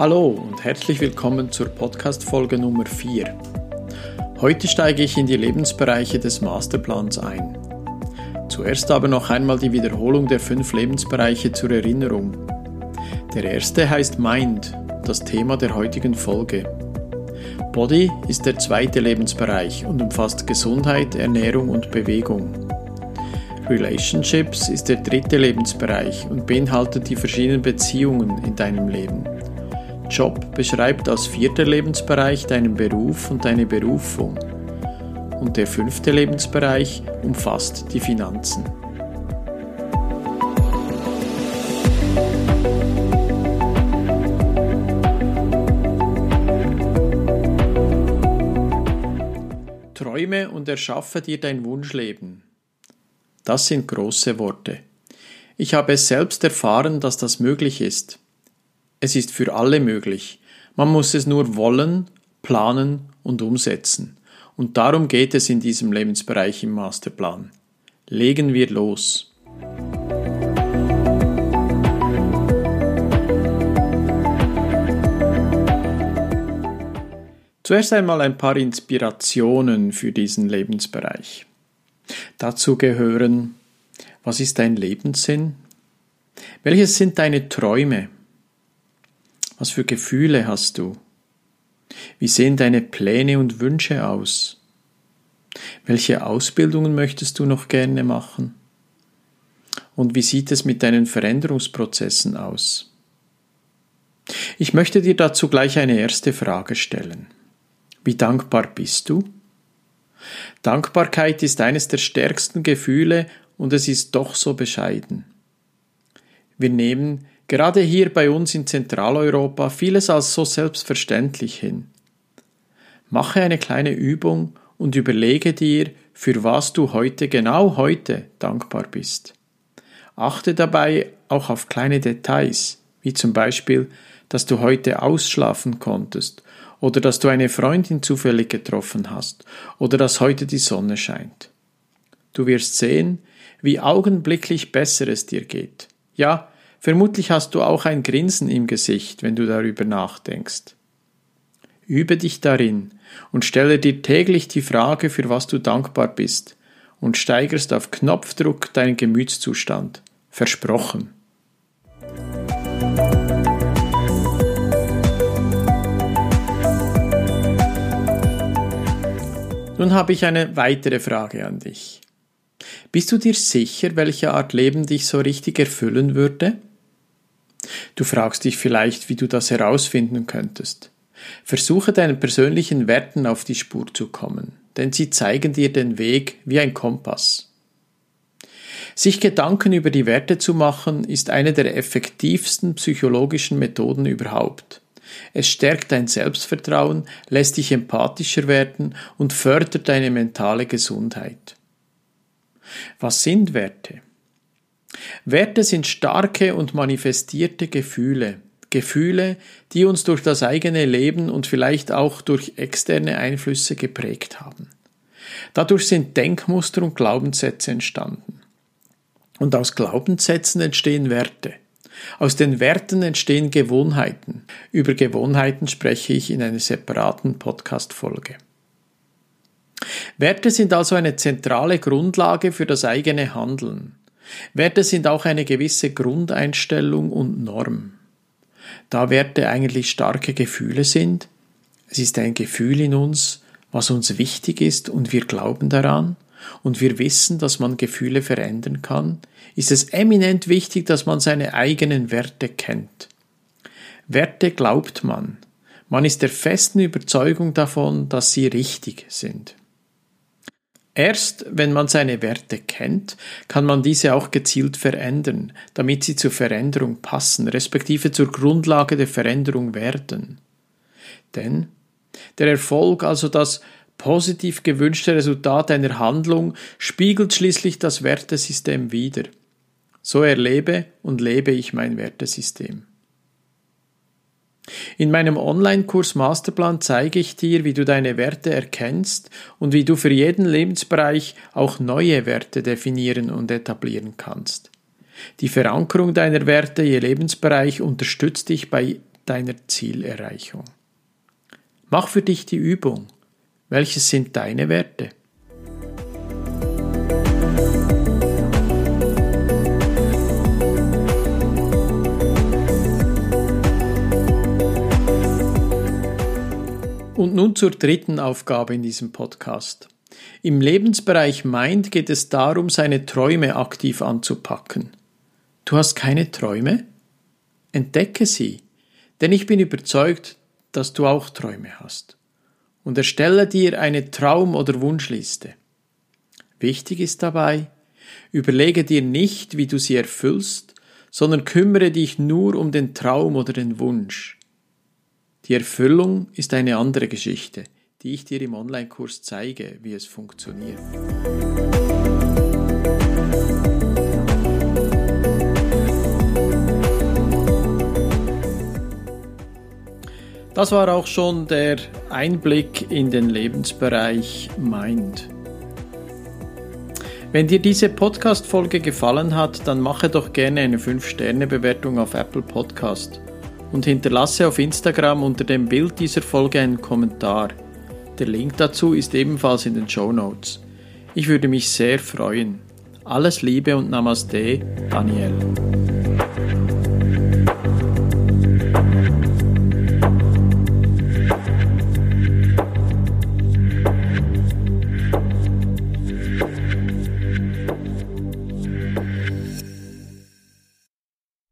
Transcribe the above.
Hallo und herzlich willkommen zur Podcast-Folge Nummer 4. Heute steige ich in die Lebensbereiche des Masterplans ein. Zuerst aber noch einmal die Wiederholung der fünf Lebensbereiche zur Erinnerung. Der erste heißt Mind, das Thema der heutigen Folge. Body ist der zweite Lebensbereich und umfasst Gesundheit, Ernährung und Bewegung. Relationships ist der dritte Lebensbereich und beinhaltet die verschiedenen Beziehungen in deinem Leben. Job beschreibt als vierter Lebensbereich deinen Beruf und deine Berufung. Und der fünfte Lebensbereich umfasst die Finanzen. Träume und erschaffe dir dein Wunschleben. Das sind große Worte. Ich habe es selbst erfahren, dass das möglich ist. Es ist für alle möglich. Man muss es nur wollen, planen und umsetzen. Und darum geht es in diesem Lebensbereich im Masterplan. Legen wir los. Zuerst einmal ein paar Inspirationen für diesen Lebensbereich. Dazu gehören, was ist dein Lebenssinn? Welches sind deine Träume? Was für Gefühle hast du? Wie sehen deine Pläne und Wünsche aus? Welche Ausbildungen möchtest du noch gerne machen? Und wie sieht es mit deinen Veränderungsprozessen aus? Ich möchte dir dazu gleich eine erste Frage stellen. Wie dankbar bist du? Dankbarkeit ist eines der stärksten Gefühle und es ist doch so bescheiden. Wir nehmen gerade hier bei uns in Zentraleuropa vieles als so selbstverständlich hin. Mache eine kleine Übung und überlege dir, für was du heute, genau heute, dankbar bist. Achte dabei auch auf kleine Details, wie zum Beispiel, dass du heute ausschlafen konntest oder dass du eine Freundin zufällig getroffen hast oder dass heute die Sonne scheint. Du wirst sehen, wie augenblicklich besser es dir geht. Ja, Vermutlich hast du auch ein Grinsen im Gesicht, wenn du darüber nachdenkst. Übe dich darin und stelle dir täglich die Frage, für was du dankbar bist, und steigerst auf Knopfdruck deinen Gemütszustand. Versprochen. Nun habe ich eine weitere Frage an dich. Bist du dir sicher, welche Art Leben dich so richtig erfüllen würde? Du fragst dich vielleicht, wie du das herausfinden könntest. Versuche deinen persönlichen Werten auf die Spur zu kommen, denn sie zeigen dir den Weg wie ein Kompass. Sich Gedanken über die Werte zu machen, ist eine der effektivsten psychologischen Methoden überhaupt. Es stärkt dein Selbstvertrauen, lässt dich empathischer werden und fördert deine mentale Gesundheit. Was sind Werte? Werte sind starke und manifestierte Gefühle, Gefühle, die uns durch das eigene Leben und vielleicht auch durch externe Einflüsse geprägt haben. Dadurch sind Denkmuster und Glaubenssätze entstanden. Und aus Glaubenssätzen entstehen Werte. Aus den Werten entstehen Gewohnheiten. Über Gewohnheiten spreche ich in einer separaten Podcast-Folge. Werte sind also eine zentrale Grundlage für das eigene Handeln. Werte sind auch eine gewisse Grundeinstellung und Norm. Da Werte eigentlich starke Gefühle sind, es ist ein Gefühl in uns, was uns wichtig ist und wir glauben daran und wir wissen, dass man Gefühle verändern kann, ist es eminent wichtig, dass man seine eigenen Werte kennt. Werte glaubt man. Man ist der festen Überzeugung davon, dass sie richtig sind. Erst wenn man seine Werte kennt, kann man diese auch gezielt verändern, damit sie zur Veränderung passen, respektive zur Grundlage der Veränderung werden. Denn der Erfolg, also das positiv gewünschte Resultat einer Handlung, spiegelt schließlich das Wertesystem wider. So erlebe und lebe ich mein Wertesystem. In meinem Online-Kurs Masterplan zeige ich dir, wie du deine Werte erkennst und wie du für jeden Lebensbereich auch neue Werte definieren und etablieren kannst. Die Verankerung deiner Werte je Lebensbereich unterstützt dich bei deiner Zielerreichung. Mach für dich die Übung. Welches sind deine Werte? Nun zur dritten Aufgabe in diesem Podcast. Im Lebensbereich Mind geht es darum, seine Träume aktiv anzupacken. Du hast keine Träume? Entdecke sie, denn ich bin überzeugt, dass du auch Träume hast. Und erstelle dir eine Traum- oder Wunschliste. Wichtig ist dabei, überlege dir nicht, wie du sie erfüllst, sondern kümmere dich nur um den Traum oder den Wunsch. Die Erfüllung ist eine andere Geschichte, die ich dir im Online-Kurs zeige, wie es funktioniert. Das war auch schon der Einblick in den Lebensbereich Mind. Wenn dir diese Podcast-Folge gefallen hat, dann mache doch gerne eine 5-Sterne-Bewertung auf Apple Podcast und hinterlasse auf Instagram unter dem Bild dieser Folge einen Kommentar. Der Link dazu ist ebenfalls in den Show Notes. Ich würde mich sehr freuen. Alles Liebe und Namaste, Daniel.